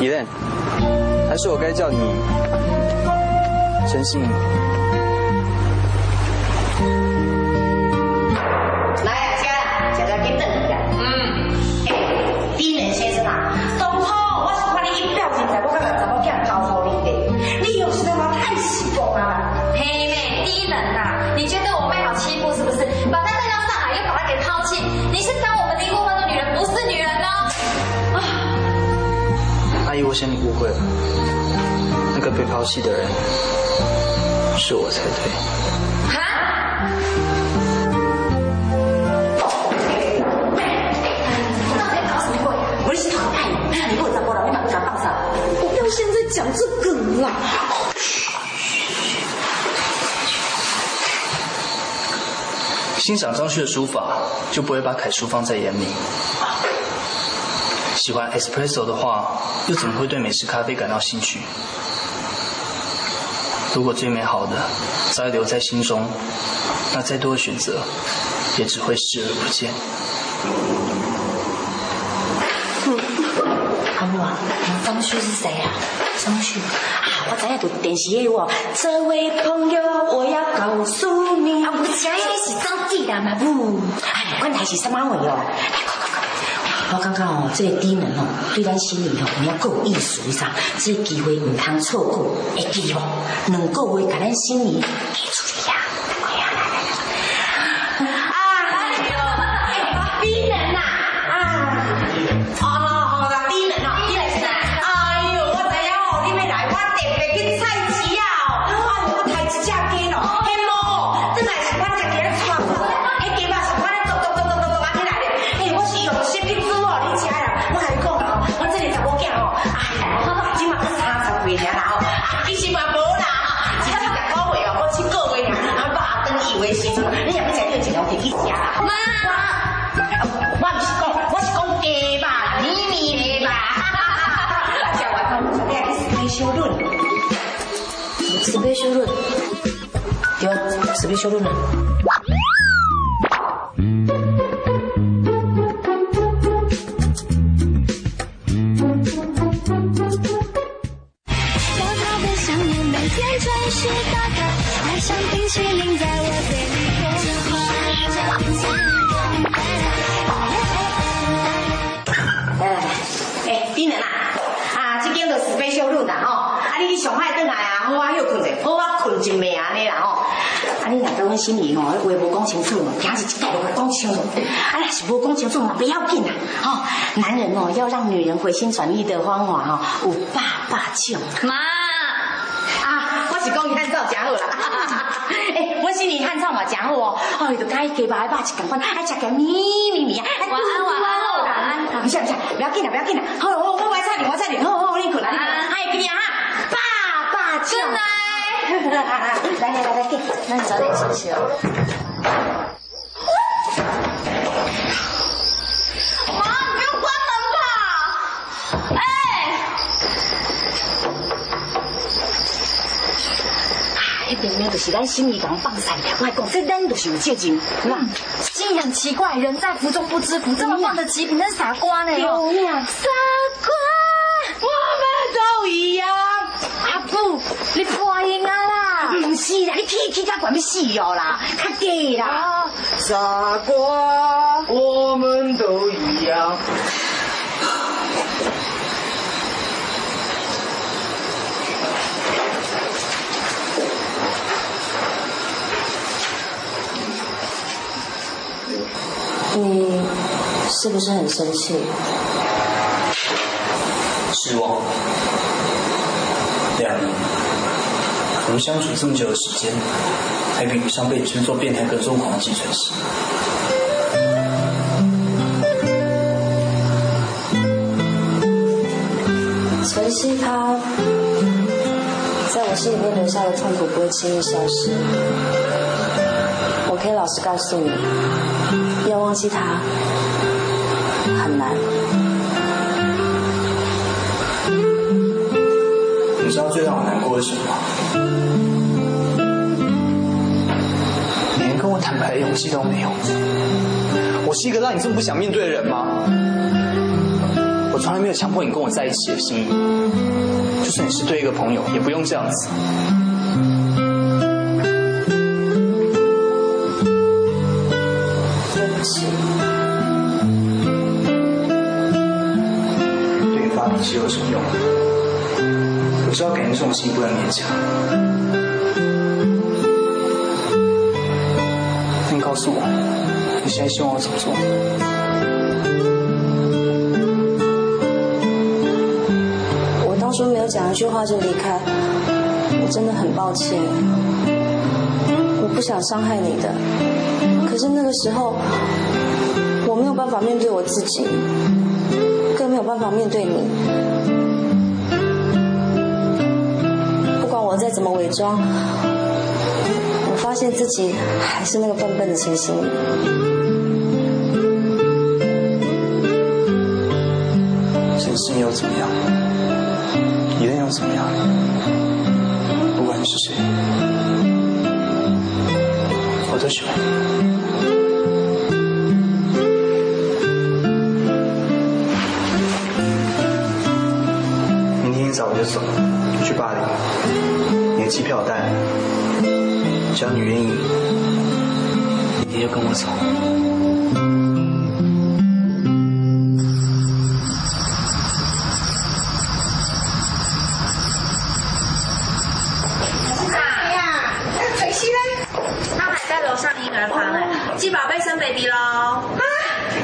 伊莲，还是我该叫你陈信？是我才对。我是讨厌，你给我再过来，我马上放上。我不要现在讲这个啦。欣赏张旭的书法，就不会把楷书放在眼里。喜欢 espresso 的话，又怎么会对美式咖啡感到兴趣？如果最美好的早已留在心中，那再多的选择，也只会视而不见。阿母啊，张旭是谁啊？张旭啊，我知影就电视有哦。这位朋友，我要告诉你，啊，我知影是张继达嘛不？哎，管他是什么话哦。我感觉哦，这个低能哦，对咱心里哦，你要够有意思一下，这个机会唔通错过，会记哦？两个月，甲咱心里修论啊。是无讲清楚嘛，不要紧啦，哦、男人哦，要让女人回心转意的方法哦，有百百种。妈，啊，我是讲伊汉草真好啦。哎，我是你汉草嘛真好哦，哦，就甲伊鸡排肉一共款，爱食个咪咪咪，晚安晚安晚安。不是不是，不要紧啦不要紧啦，好，我我我菜你我菜你，好好你困啦你困，哎，今日哈，百百种。来来来来，给，那你早点休息哦。就是咱心里讲放散，我还讲这咱就是有借钱，是吧？竟然奇怪，人在福中不知福，这么放得极品，那是傻瓜呢？对呀傻瓜，我们都一样。阿布，你破音啊啦？不是啦，你起起甲管要死哦啦，较低啦。傻瓜，我们都一样。你是不是很生气？失望。两年，我们相处这么久的时间，还比不上被称作变态跟踪狂的计程师。晨曦他在我心里面留下的痛苦不会轻易消失。我可以老实告诉你，要忘记他很难。你知道最让我难过的是什么？你连跟我坦白的勇气都没有。我是一个让你这么不想面对的人吗？我从来没有强迫你跟我在一起的心意。就算你是对一个朋友，也不用这样子。我知道感情这种事情不能勉强。那你告诉我，你现在希望我怎么做？我当初没有讲一句话就离开，我真的很抱歉。我不想伤害你的，可是那个时候我没有办法面对我自己，更没有办法面对你。我再怎么伪装，我发现自己还是那个笨笨的陈心怡。陈思你又怎么样？别人又怎么样？不管你是谁，我都喜欢你。明天一早我就走，去巴黎。机票我带，只要你愿意，明天就跟我走。哎呀，晨曦呢？他还在楼上婴儿房呢。鸡宝贝生 baby 喽！啊，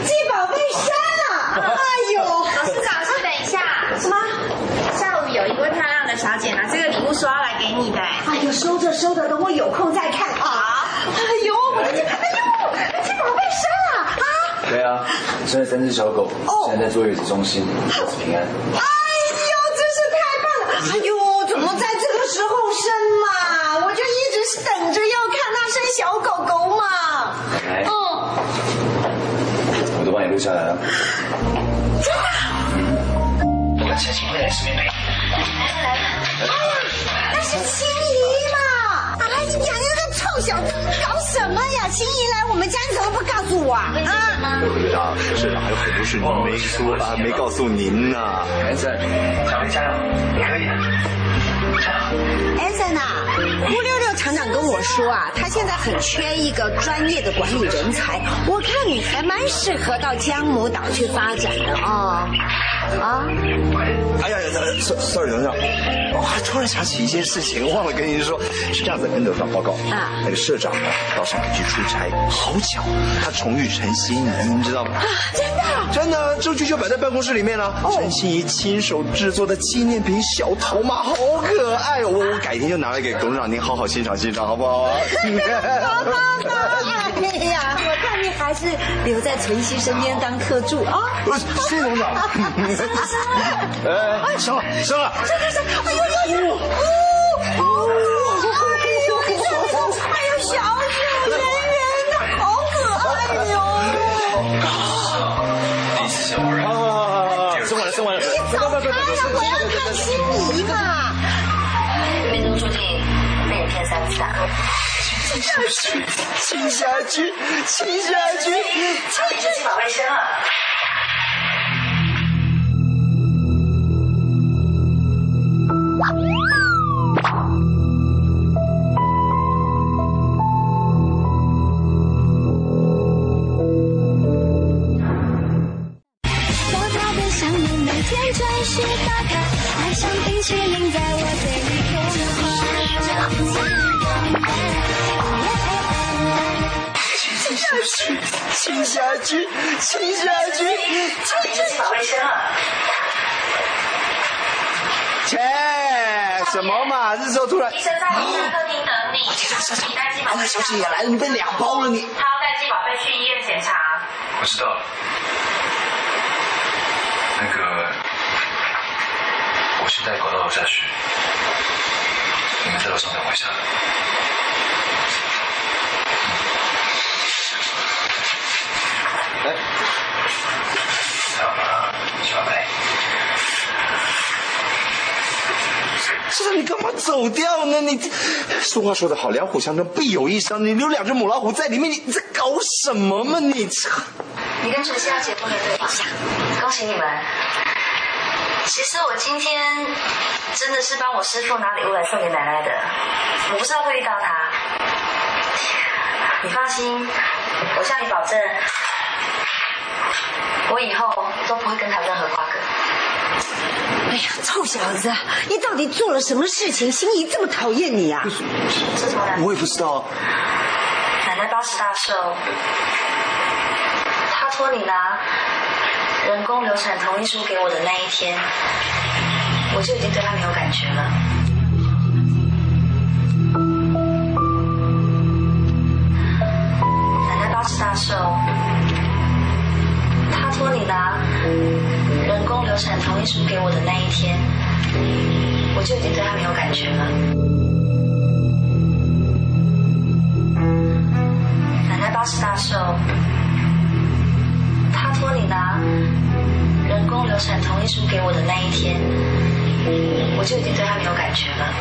鸡宝贝生了！哎呦，董事长，是等一下。什么？小姐拿这个礼物说要来给你的。哎呦，收着收着，等我有空再看啊！哎呦，我的天，哎呦，鸡宝贝生了啊！对啊，生了三只小狗，现在在坐月子中心，保持平安。哎呦，真是太棒了！哎呦，怎么在这个时候生嘛？我就一直是等着要看它生小狗狗嘛。来，嗯，我都帮你录下来了。真的啊？我跟陈心慧认识妹妹，心怡嘛！哎，你养一个臭小子，搞什么呀？青姨来我们家，你怎么不告诉我啊？啊！社长，社长还有很多事情没说啊，没告诉您呢。安森，小薇加油，你可以的。安森啊，吴六六厂长跟我说啊，他现在很缺一个专业的管理人才，我看你还蛮适合到江母岛去发展的哦。啊！哎呀呀，sorry，董事长，我还突然想起一件事情，忘了跟您说，是这样子，跟董事长报告啊，那个社长呢到上海去出差，好巧，他重遇陈心怡，你知道吗？啊，真的？真的，证据就摆在办公室里面了。陈心怡亲手制作的纪念品小头马，好可爱哦！我我改天就拿来给董事长您好好欣赏欣赏，好不好啊？好好好！哎呀，我看你还是留在晨曦身边当特助啊。谢董事长。哎，生了，生了！生生生！哎呦呦呦！哦哦！哎呦，哎呦，小小圆圆的，好可爱哟！第一次小人。啊，生完了，生完了！你走开了，我要看心仪嘛。命中注定被你骗三次啊！亲下去，亲下去，亲下去！神奇宝贝生了。么嘛？这时候突然。医生在医生客厅等你。社长，带鸡宝贝。那小姐也来了，你被两包了你。他要带鸡宝贝去医院检查。我知道了。那个，我先带狗到楼下去，你们在楼上等我一下。来，好了，小贝。社长，你干嘛走掉呢？你俗话说得好，两虎相争必有一伤。你留两只母老虎在里面，你在搞什么嘛？你。你跟陈曦要结婚了对吧？恭喜你们。其实我今天真的是帮我师傅拿礼物来送给奶奶的，我不知道会遇到他。你放心，我向你保证，我以后都不会跟他任何瓜葛。哎呀，臭小子，你到底做了什么事情？心怡这么讨厌你啊？这怎么来？我也不知道。奶奶八十大寿，她托你拿人工流产同意书给我的那一天，我就已经对她没有感觉了。奶奶八十大寿，她托你拿流产同意书给我的那一天，我就已经对他没有感觉了。奶奶八十大寿，她托你拿人工流产同意书给我的那一天，我就已经对她没有感觉了。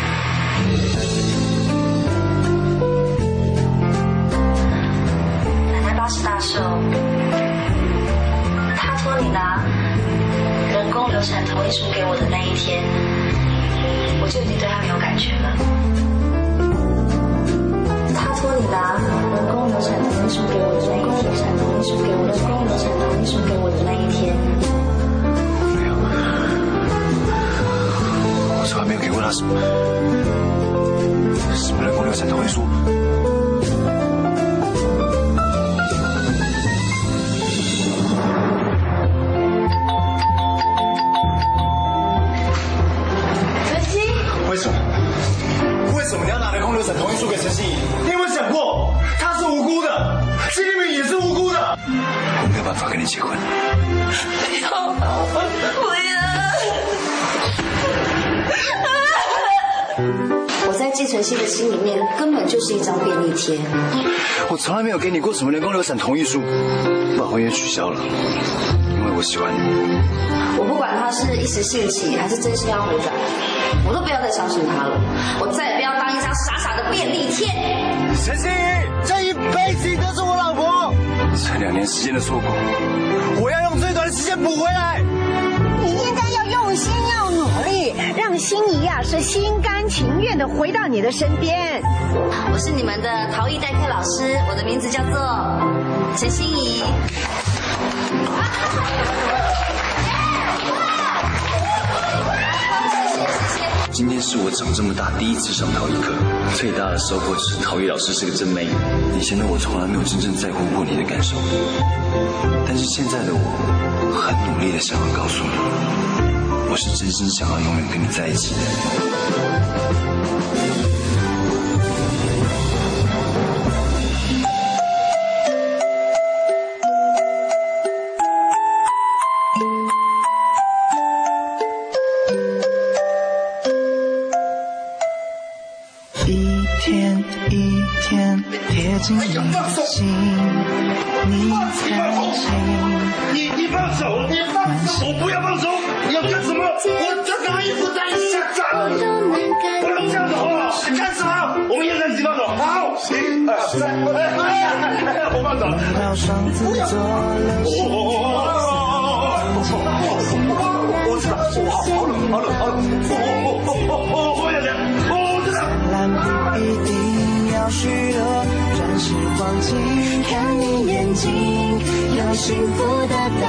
奶奶八十大寿，她托你拿流产同意书给我的那一天，我就已经对他没有感觉了。他托你拿人工流产同意书给我的那一天，流产同意书给我人工流产同意书给我的那一天，我从来没有给过他什么什么人工流产同意书。工流产同意书给陈心怡？你有没有想过，她是无辜的，心里面也是无辜的。我没有办法跟你结婚。不要，不我在季晨曦的心里面根本就是一张便利贴。我从来没有给你过什么人工流产同意书，把婚约取消了，因为我喜欢你。我不管他是一时兴起还是真心要回转，我都不要再相信他了，我再傻傻的便利贴。陈心怡，这一辈子你都是我老婆。这两年时间的错过，我要用最短的时间补回来。你应该要用心，要努力，让心怡啊是心甘情愿的回到你的身边。我是你们的陶艺代课老师，我的名字叫做陈心怡。今天是我长这么大第一次上陶艺课，最大的收获是陶艺老师是个真美女。以前的我从来没有真正在乎过你的感受，但是现在的我很努力的想要告诉你，我是真心想要永远跟你在一起的。放手了，不要，我知道，我好冷，好冷，好冷，我我我我我我要这样，我知道。蓝不一定要许诺，转世黄金，看你眼睛有幸福的倒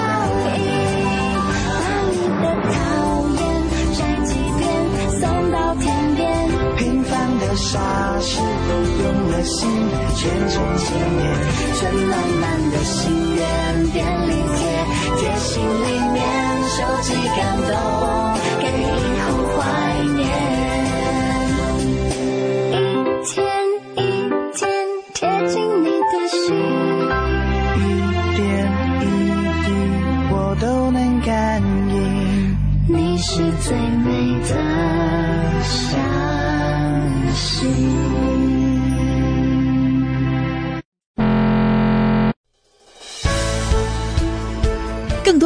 影。把你的讨厌摘几遍，送到天边。平凡的傻事，用了心圈成纪念，存满满的心愿，便利贴贴心里面，收集感动，给以后